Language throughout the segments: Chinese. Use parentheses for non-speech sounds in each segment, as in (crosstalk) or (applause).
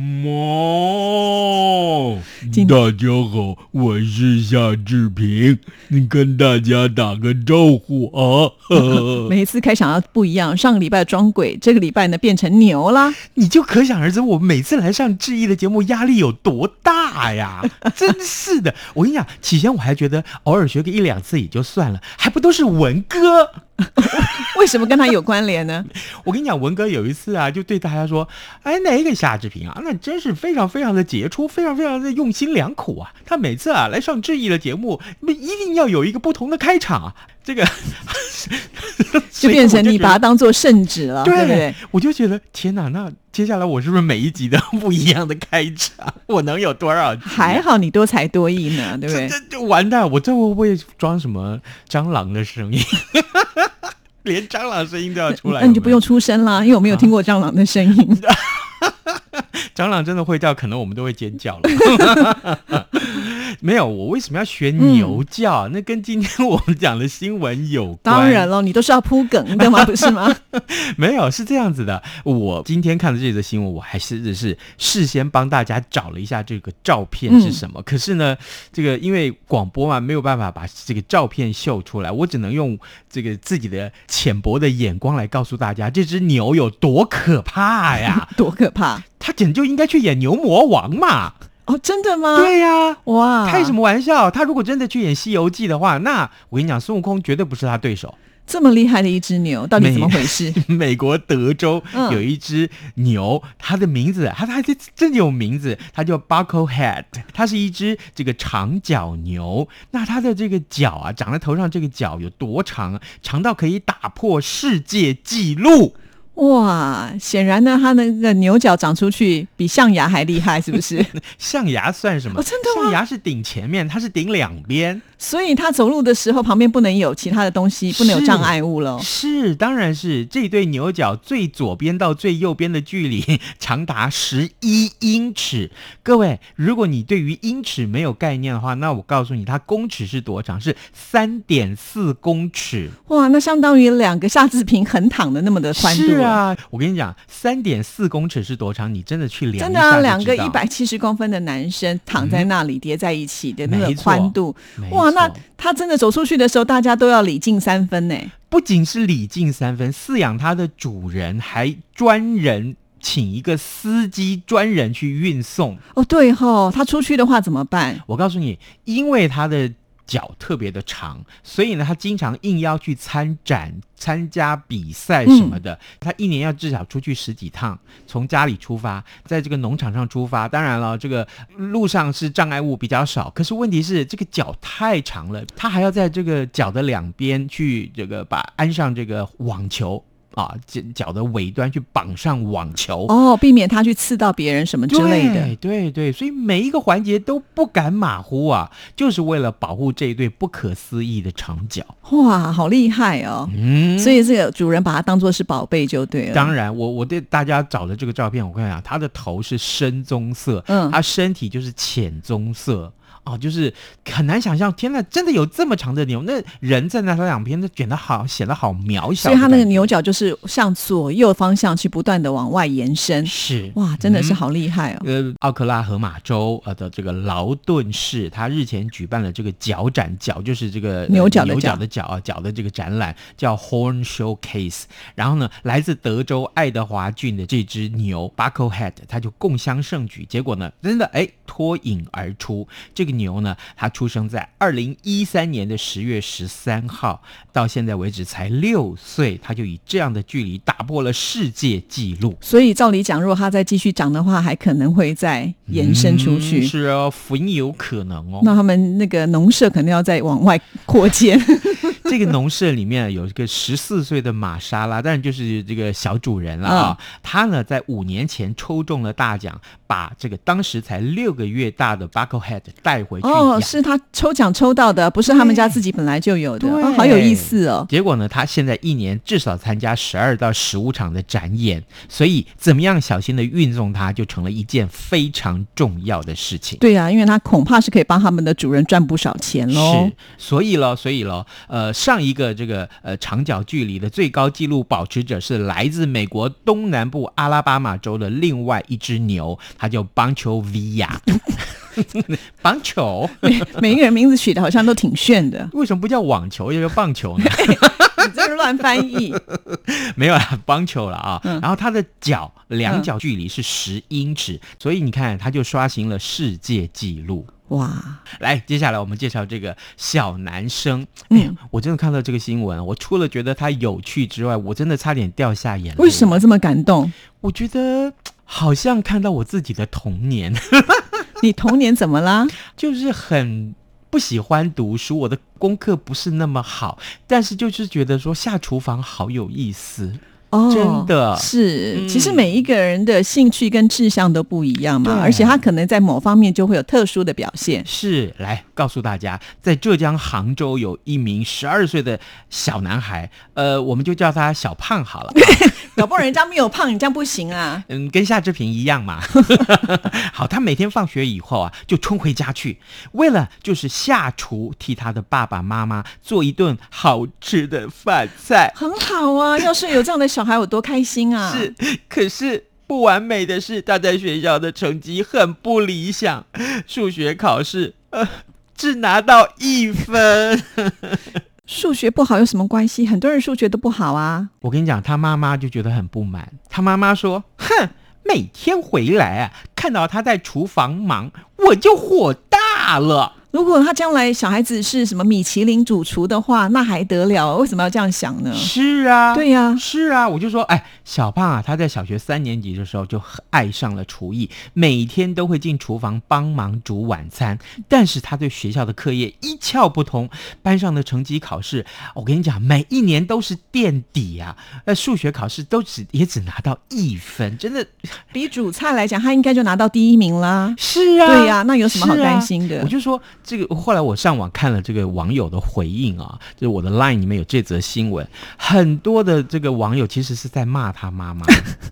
猫，大家好，我是夏志平，你跟大家打个招呼啊！(laughs) 每一次开场要不一样，上个礼拜装鬼，这个礼拜呢变成牛啦。你就可想而知，我每次来上志毅的节目压力有多大呀！(laughs) 真是的，我跟你讲，起先我还觉得偶尔学个一两次也就算了，还不都是文哥。(laughs) 为什么跟他有关联呢？(laughs) 我跟你讲，文哥有一次啊，就对大家说：“哎，那个夏志平啊，那真是非常非常的杰出，非常非常的用心良苦啊。他每次啊来上志毅的节目，那一定要有一个不同的开场啊。(laughs) 这个就变成你把它当做圣旨了，对对不对？我就觉得天哪，那接下来我是不是每一集都不一样的开场？我能有多少？还好你多才多艺呢，对不对？这就完蛋！我这会不会装什么蟑螂的声音？(laughs) 连蟑螂声音都要出来，那你就不用出声啦，因为我没有听过蟑螂的声音。(laughs) 蟑螂真的会叫，可能我们都会尖叫了。(laughs) (laughs) 没有，我为什么要学牛叫？那跟今天我们讲的新闻有关。当然了，你都是要铺梗的嘛，不是吗？(laughs) 没有，是这样子的。我今天看的这则新闻，我还是是事先帮大家找了一下这个照片是什么。可是呢，这个因为广播嘛，没有办法把这个照片秀出来，我只能用这个自己的浅薄的眼光来告诉大家，这只牛有多可怕呀！(laughs) 多可怕他简直就应该去演牛魔王嘛！哦！真的吗？对呀、哇，开什么玩笑？他如果真的去演《西游记》的话，那我跟你讲，孙悟空绝对不是他对手。这么厉害的一只牛，到底怎么回事？(laughs) 美国德州嗯有一只牛，它的名字，它它这真的有名字，它叫 Bucklehead，它是一只这个长角牛。那它的这个角啊，长在头上这个角有多长啊？长到可以打破世界纪录。哇，显然呢，它那个牛角长出去比象牙还厉害，是不是？(laughs) 象牙算什么？哦真的吗象牙是顶前面，它是顶两边。所以他走路的时候旁边不能有其他的东西，不能有障碍物了。是，当然是这对牛角最左边到最右边的距离长达十一英尺。各位，如果你对于英尺没有概念的话，那我告诉你，它公尺是多长？是三点四公尺。哇，那相当于两个夏志平横躺的那么的宽度。是，啊，我跟你讲，三点四公尺是多长？你真的去量真的啊，两个一百七十公分的男生躺在那里叠在一起的那个宽度，没哇，那他真的走出去的时候，大家都要礼敬三分呢。不仅是礼敬三分，饲养它的主人还专人请一个司机专人去运送。哦，对吼，他出去的话怎么办？我告诉你，因为他的脚特别的长，所以呢，他经常应邀去参展、参加比赛什么的。他一年要至少出去十几趟，从家里出发，在这个农场上出发。当然了，这个路上是障碍物比较少，可是问题是这个脚太长了，他还要在这个脚的两边去这个把安上这个网球。啊，脚脚的尾端去绑上网球，哦，避免它去刺到别人什么之类的。对对对，所以每一个环节都不敢马虎啊，就是为了保护这一对不可思议的长脚。哇，好厉害哦！嗯，所以这个主人把它当做是宝贝就对了。当然，我我对大家找的这个照片，我跟你讲，它的头是深棕色，嗯它身体就是浅棕色。哦，就是很难想象，天呐，真的有这么长的牛？那人站在它两边，那卷得好，显得好渺小。所以它那个牛角就是向左右方向去不断的往外延伸。是哇，真的是好厉害哦！呃，奥克拉荷马州呃的这个劳顿市，他日前举办了这个角展，角就是这个呃牛角的牛角角的角啊，角的这个展览叫 Horn Showcase。然后呢，来自德州爱德华郡的这只牛 Bucklehead，它就共襄盛举。结果呢，真的哎脱颖而出。这个牛呢，它出生在二零一三年的十月十三号，到现在为止才六岁，它就以这样的距离打破了世界纪录。所以照理讲，如果它再继续长的话，还可能会再延伸出去。嗯是哦，很有可能哦。那他们那个农舍肯定要再往外扩建。(laughs) 这个农舍里面有一个十四岁的玛莎拉，当然就是这个小主人了啊。他呢在五年前抽中了大奖，把这个当时才六个月大的 Bucklehead 带回去哦，是他抽奖抽到的，不是他们家自己本来就有的，哦好有意思哦。结果呢，他现在一年至少参加十二到十五场的展演，所以怎么样小心的运送它，就成了一件非常重要的事情。对啊，因为他恐怕是可以帮他们的主人赚不少钱喽是。，所以喽，所以喽，呃，上一个这个呃长角距离的最高纪录保持者是来自美国东南部阿拉巴马州的另外一只牛，它叫邦球 Via。(laughs) 棒球每每一个人名字取的好像都挺炫的，为什么不叫网球，要叫棒球呢？(laughs) (laughs) 你这是乱翻译。没有啦，棒球了啊。嗯然后他的脚两脚距离是十英尺，所以你看，他就刷新了世界纪录。哇，来，接下来我们介绍这个小男生。嗯哎呀，我真的看到这个新闻，我除了觉得他有趣之外，我真的差点掉下眼泪。为什？么这么感动？我觉得好像看到我自己的童年，(laughs) 你童年怎么啦？就是很。不喜欢读书，我的功课不是那么好，但是就是觉得说下厨房好有意思。哦，真的是。嗯其实每一个人的兴趣跟志向都不一样嘛，而且他可能在某方面就会有特殊的表现。是，来告诉大家，在浙江杭州有一名十二岁的小男孩，呃，我们就叫他小胖好了。(laughs) 搞不好人家没有胖，你这样不行啊！嗯，跟夏志平一样嘛。(laughs) 好，他每天放学以后啊，就冲回家去，为了就是下厨替他的爸爸妈妈做一顿好吃的饭菜。很好啊，要是有这样的小孩，有多开心啊！是，可是不完美的是，他在学校的成绩很不理想，数学考试呃只拿到一分。数学不好有什么关系？很多人数学都不好啊。我跟你讲，他妈妈就觉得很不满。他妈妈说：“哼，每天回来啊，看到他在厨房忙，我就火大了。如果他将来小孩子是什么米其林主厨的话，那还得了？为什么要这样想呢？是啊，对呀、是啊，我就说，哎，小胖啊，他在小学三年级的时候就爱上了厨艺，每天都会进厨房帮忙煮晚餐。但是他对学校的课业一窍不通，班上的成绩考试，我跟你讲，每一年都是垫底啊。那数学考试都只也只拿到一分，真的比煮菜来讲，他应该就拿到第一名啦。是啊，对呀、那有什么好担心的？我就说这个，后来我上网看了这个网友的回应啊，就是我的 LINE 里面有这则新闻，很多的这个网友其实是在骂他妈妈，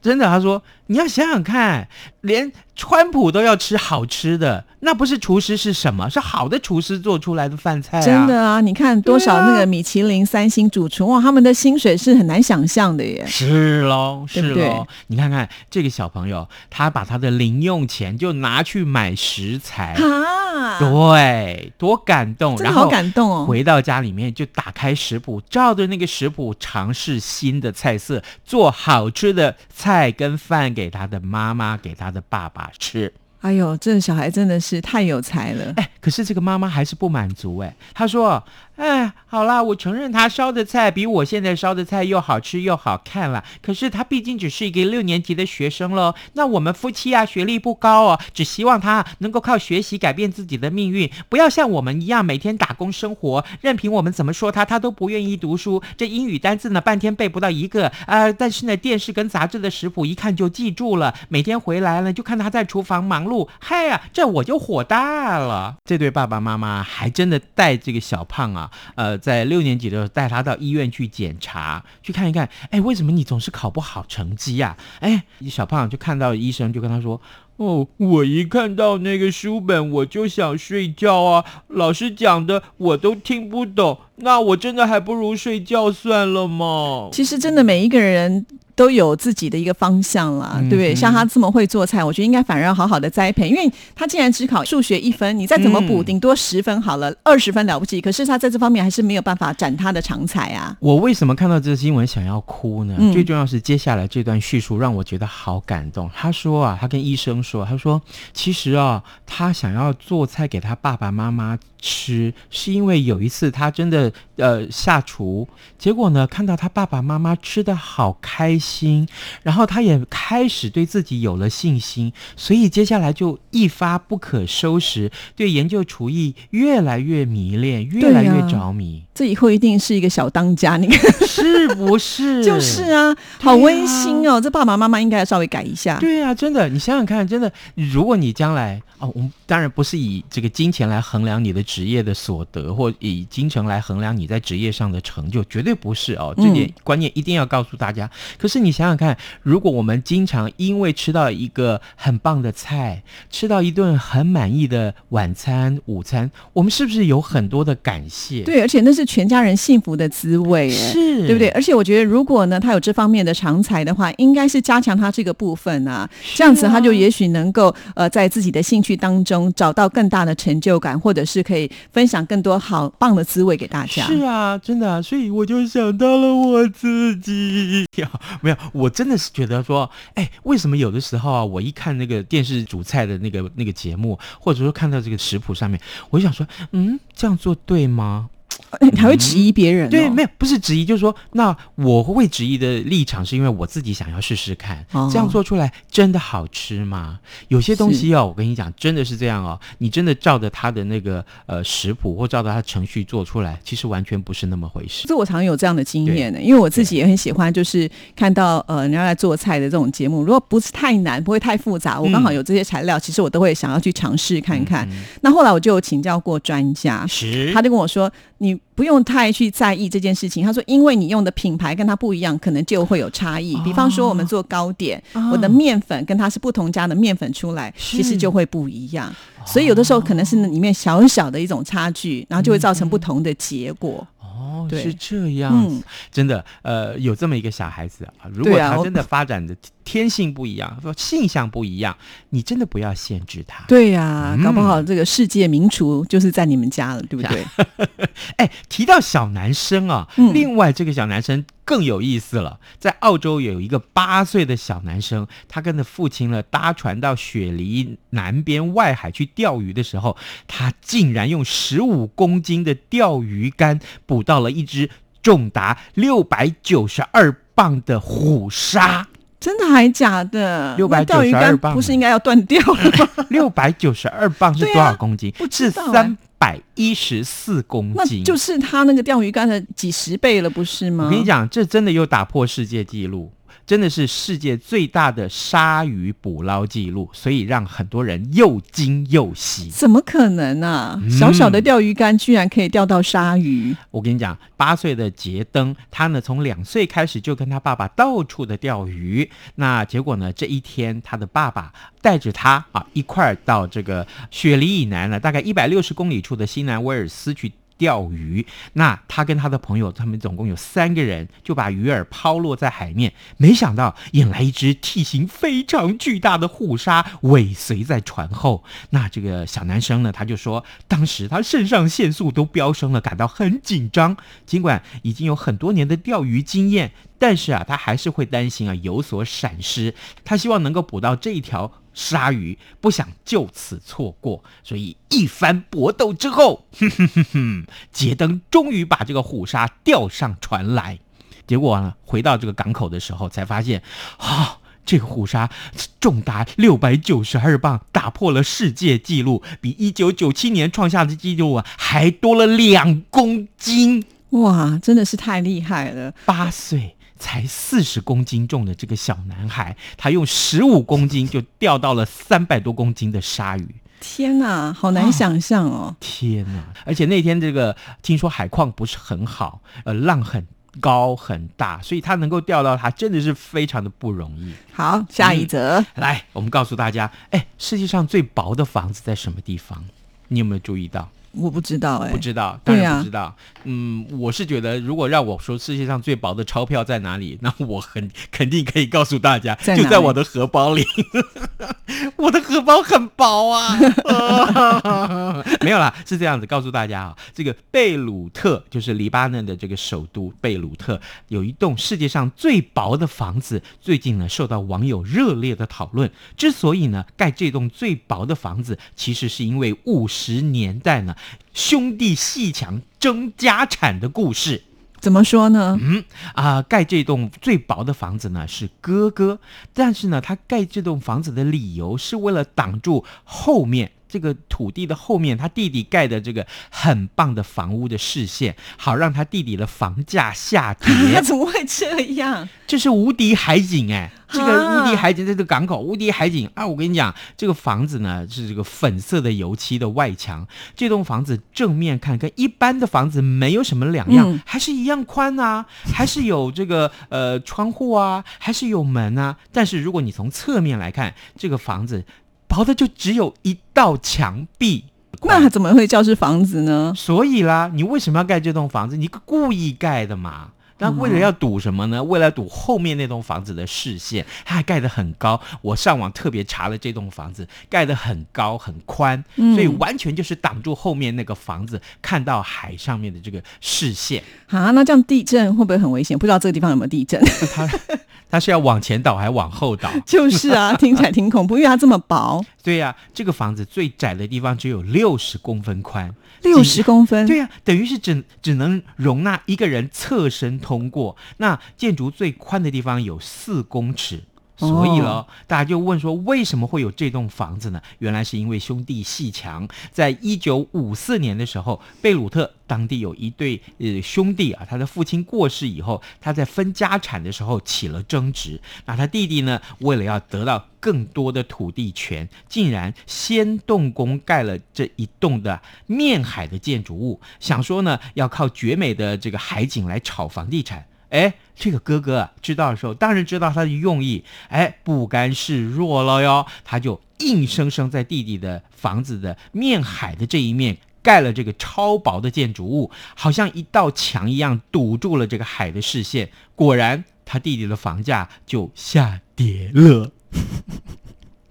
真的，他说你要想想看，连川普都要吃好吃的，那不是厨师是什么？是好的厨师做出来的饭菜啊！真的啊，你看多少那个米其林三星主厨哇，他们的薪水是很难想象的耶。是喽，是喽。你看看这个小朋友，他把他的零用钱就拿去买食材，啊，对，多感动！真的好然后感动哦。回到家里面就打开食谱，照着那个食谱尝试新的菜色，做好吃的菜跟饭给他的妈妈，给他的爸爸吃。哎呦，这小孩真的是太有才了。哎，可是这个妈妈还是不满足哎，她说：“哎，好啦，我承认他烧的菜比我现在烧的菜又好吃又好看了。可是他毕竟只是一个六年级的学生喽。那我们夫妻啊，学历不高哦，只希望他能够靠学习改变自己的命运，不要像我们一样每天打工生活，任凭我们怎么说他，他都不愿意读书。这英语单字呢，半天背不到一个啊、但是呢，电视跟杂志的食谱一看就记住了。每天回来呢，就看他在厨房忙碌，嗨呀、这我就火大了。这对爸爸妈妈还真的带这个小胖啊，呃，在六年级的时候带他到医院去检查，去看一看，哎，为什么你总是考不好成绩呀、哎，小胖就看到医生，就跟他说。哦，我一看到那个书本我就想睡觉啊，老师讲的我都听不懂，那我真的还不如睡觉算了嘛。其实真的每一个人都有自己的一个方向啦，嗯对不对？嗯像他这么会做菜，我觉得应该反而要好好的栽培，因为他既然只考数学一分，你再怎么补，嗯顶多十分好了，二十分了不起。可是他在这方面还是没有办法展他的长才啊。我为什么看到这个新闻想要哭呢？嗯最重要是接下来这段叙述让我觉得好感动。他说啊，他跟医生说，他说其实啊，他想要做菜给他爸爸妈妈吃，是因为有一次他真的呃下厨，结果呢看到他爸爸妈妈吃的好开心，然后他也开始对自己有了信心，所以接下来就一发不可收拾，对研究厨艺越来越迷恋，越来越着迷，这以后一定是一个小当家，你看，(laughs) 是不是？(laughs) 就是啊，好温馨哦。这爸爸妈妈应该要稍微改一下。对啊，真的，你想想看，真的，如果你将来哦，我们当然不是以这个金钱来衡量你的职业的所得，或以金钱来衡量你在职业上的成就，绝对不是哦。这点观念一定要告诉大家。可是你想想看，如果我们经常因为吃到一个很棒的菜，吃到一顿很满意的晚餐、午餐，我们是不是有很多的感谢？对，而且那是全家人幸福的滋味，是对不对？而且我觉得，如果呢，他有这方面的长才的话，应该是加强他这个部分啊，这样子他就也许能够呃，在自己的兴趣当中找到更大的成就感，或者是可以分享更多好棒的滋味给大家。是啊，真的，啊，所以我就想到了我自己。(laughs) 没有，我真的是觉得说，哎，为什么有的时候啊，我一看那个电视主菜的那个那个节目，或者说看到这个食谱上面，我就想说，嗯，这样做对吗？你还会质疑别人？对，没有，不是质疑，就是说，那我会质疑的立场是因为我自己想要试试看，这样做出来真的好吃吗？有些东西哦，我跟你讲，真的是这样哦，你真的照着他的那个呃食谱或照着他程序做出来，其实完全不是那么回事。这我常有这样的经验呢，因为我自己也很喜欢，就是看到呃人家来做菜的这种节目，如果不是太难，不会太复杂，我刚好有这些材料，其实我都会想要去尝试看看。那后来我就请教过专家，是，他就跟我说。你不用太去在意这件事情。他说，因为你用的品牌跟它不一样，可能就会有差异。比方说，我们做糕点，我的面粉跟它是不同家的面粉出来，其实就会不一样。所以有的时候可能是里面小小的一种差距，然后就会造成不同的结果。哦，是这样，真的，呃，有这么一个小孩子啊，如果他真的发展的天性不一样，说性向不一样，你真的不要限制他。对呀，搞不好这个世界名厨就是在你们家了，对不对？(laughs) 哎，提到小男生啊，另外这个小男生。更有意思了，在澳洲有一个八岁的小男生，他跟着父亲呢搭船到雪梨南边外海去钓鱼的时候，他竟然用十五公斤的钓鱼竿捕到了一只重达六百九十二磅的虎鲨。真的还假的？六百九十二磅不是应该要断掉了吗？(laughs) 六百九十二磅是多少公斤？是三。百一十四公斤，那就是他那个钓鱼竿的几十倍了，不是吗？我跟你讲，这真的又打破世界纪录。真的是世界最大的鲨鱼捕捞记录，所以让很多人又惊又喜。怎么可能呢？小小的钓鱼竿居然可以钓到鲨鱼！我跟你讲，八岁的杰登，他呢从两岁开始就跟他爸爸到处的钓鱼。那结果呢，这一天他的爸爸带着他啊一块儿到这个雪梨以南呢，大概一百六十公里处的新南威尔斯去。钓鱼，那他跟他的朋友，他们总共有三个人，就把鱼饵抛落在海面，没想到引来一只体型非常巨大的护鲨尾随在船后。那这个小男生呢，他就说，当时他肾上腺素都飙升了，感到很紧张。尽管已经有很多年的钓鱼经验，但是啊，他还是会担心啊有所闪失。他希望能够捕到这一条。鲨鱼不想就此错过，所以一番搏斗之后，哼哼哼哼，杰登终于把这个虎鲨钓上船来。结果呢，回到这个港口的时候，才发现，啊，这个虎鲨重达六百九十二磅，打破了世界纪录，比一九九七年创下的纪录啊还多了两公斤。哇，真的是太厉害了！八岁。才四十公斤重的这个小男孩，他用十五公斤就钓到了三百多公斤的鲨鱼。天哪，好难想象哦！天哪！而且那天这个听说海况不是很好，呃，浪很高很大，所以他能够钓到它，真的是非常的不容易。好，下一则，来，我们告诉大家，哎，世界上最薄的房子在什么地方？你有没有注意到？我不知道哎，不知道，当然不知道。嗯，我是觉得，如果让我说世界上最薄的钞票在哪里，(laughs) 那我很肯定可以告诉大家，就在我的荷包里。(laughs) 我的荷包很薄啊。没 (laughs) 有啦，是这样子，告诉大家啊，这个贝鲁特就是黎巴嫩的这个首都贝鲁特，有一栋世界上最薄的房子，最近呢受到网友热烈的讨论。之所以呢盖这栋最薄的房子，其实是因为五十年代呢。兄弟戏强争家产的故事，怎么说呢？嗯啊、盖这栋最薄的房子呢是哥哥，但是呢，他盖这栋房子的理由是为了挡住后面。这个土地的后面，他弟弟盖的这个很棒的房屋的视线，好让他弟弟的房价下跌。他 (laughs) 怎么会这样？这是无敌海景哎、这个啊无敌海景在这个港口，无敌海景啊！我跟你讲，这个房子呢是这个粉色的油漆的外墙，这栋房子正面看跟一般的房子没有什么两样，嗯还是一样宽啊，还是有这个呃窗户啊，还是有门啊。但是如果你从侧面来看，这个房子薄的就只有一道墙壁。那怎么会叫是房子呢？所以啦，你为什么要盖这栋房子？你故意盖的嘛。那为了要堵什么呢？为了堵后面那栋房子的视线，它还盖得很高。我上网特别查了这栋房子，盖得很高很宽，嗯所以完全就是挡住后面那个房子看到海上面的这个视线。啊，那这样地震会不会很危险？不知道这个地方有没有地震？(laughs) 它它是要往前倒还是往后倒？(laughs) 就是啊，(laughs) 听起来挺恐怖，因为它这么薄，对呀、这个房子最窄的地方只有六十公分宽，六十公分。对呀、等于是只只能容纳一个人侧身通过。那建筑最宽的地方有四公尺。所以了，大家就问说，为什么会有这栋房子呢？原来是因为兄弟戏强，在一九五四年的时候，贝鲁特当地有一对呃兄弟啊，他的父亲过世以后，他在分家产的时候起了争执。那他弟弟呢，为了要得到更多的土地权，竟然先动工盖了这一栋的面海的建筑物，想说呢，要靠绝美的这个海景来炒房地产。哎，这个哥哥，知道的时候，当然知道他的用意，哎，不甘示弱了哟，他就硬生生在弟弟的房子的面海的这一面盖了这个超薄的建筑物，好像一道墙一样堵住了这个海的视线。果然，他弟弟的房价就下跌了。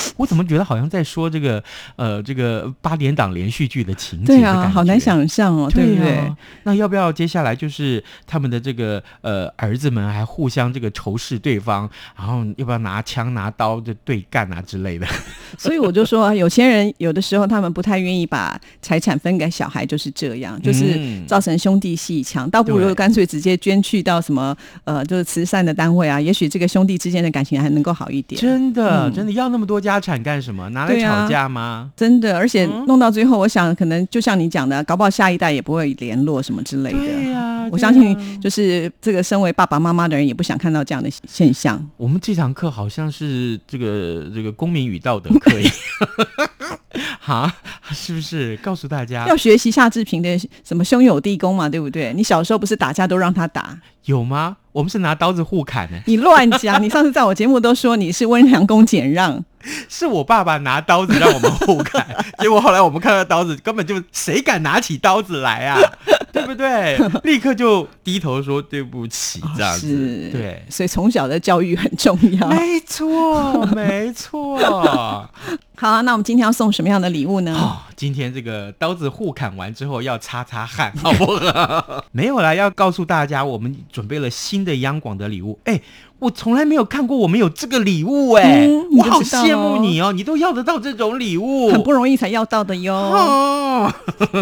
(laughs) 我怎么觉得好像在说这个呃这个八点档连续剧的情节？对啊，好难。想象哦，对不对？啊那要不要接下来就是他们的这个呃儿子们还互相这个仇视对方，然后要不要拿枪拿刀就对干啊之类的？(laughs) 所以我就说，有些人有的时候他们不太愿意把财产分给小孩，就是这样，就是嗯造成兄弟戏强，倒不如干脆直接捐去到什么呃，就是慈善的单位啊，也许这个兄弟之间的感情还能够好一点。真的、嗯真的要那么多家产干什么？拿来吵架吗？真的，而且嗯弄到最后，我想可能就像你讲的，搞不好下一代也不会联络什么之类的。对呀、对我相信啊，就是这个身为爸爸妈妈的人，也不想看到这样的现象。我们这堂课好像是这个这个公民与道德课一样，(laughs) 哈，是不是？告诉大家要学习夏志平的什么兄友弟恭嘛，对不对？你小时候不是打架都让他打，有吗？我们是拿刀子互砍呢、你乱讲！你上次在我节目都说你是温良恭俭让，(laughs) 是我爸爸拿刀子让我们互砍，(laughs) 结果后来我们看到刀子，根本就谁敢拿起刀子来啊？(laughs) 对不对？立刻就低头说对不起，这样子。是，对，所以从小的教育很重要。没错，没错。好啊，那我们今天要送什么样的礼物呢？哦，今天这个刀子互砍完之后要擦擦汗，好不好？没有啦，要告诉大家，我们准备了新的央广的礼物。哎，我从来没有看过我们有这个礼物、哎、嗯我好羡慕你哦，你都要得到这种礼物，很不容易才要到的哟。哦，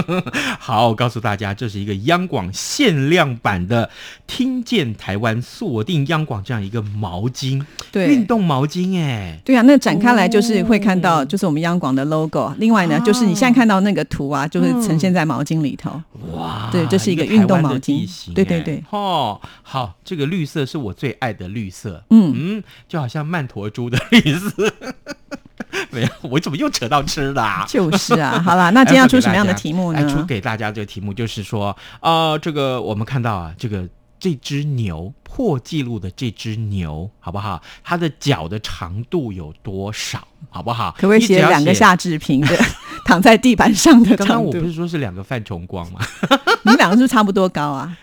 (laughs) 好，我告诉大家，这是一个央广限量版的“听见台湾，锁定央广”这样一个毛巾，对。运。动毛巾，哎，对啊，那展开来就是会看哦到，就是我们央广的 logo。另外呢，就是你现在看到那个图啊，就是呈现在毛巾里头。哇，对这是一个运动毛巾。对对对。哦，好，这个绿色是我最爱的绿色，嗯嗯，就好像曼陀珠的绿色。(laughs) 没有，我怎么又扯到吃的、啊？就是啊，(laughs) 好了，那今天要出什么样的题目呢，出？给大家这个题目就是说，呃，这个我们看到啊，这个这只牛破纪录的这只牛，好不好？它的脚的长度有多少？好不好？可不可以写两个夏志平的 (laughs) 躺在地板上的刚刚我不？是说是两个范崇光吗？你们两个是不是差不多高啊？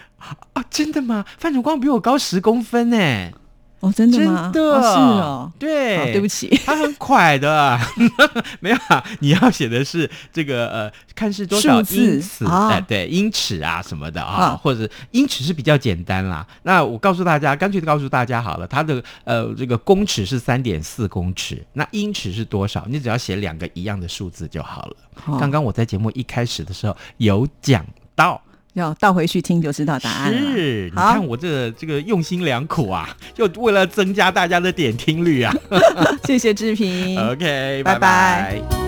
啊，真的吗？范崇光比我高十公分呢，哦，真的真吗？的，哦是哦。对，对不起。他很快的，(laughs) 没有啊，你要写的是这个呃，看是多少字英尺，啊哎、对，英尺啊什么的啊，啊或者英尺是比较简单啦。那我告诉大家，干脆告诉大家好了，它的呃这个公尺是三点四公尺，那英尺是多少？你只要写两个一样的数字就好了。哦刚刚我在节目一开始的时候有讲到。要倒回去听就知道答案了。是，你看我这这个用心良苦啊，(laughs) 就为了增加大家的点听率啊。(laughs) 谢谢志平。(laughs) OK，拜拜拜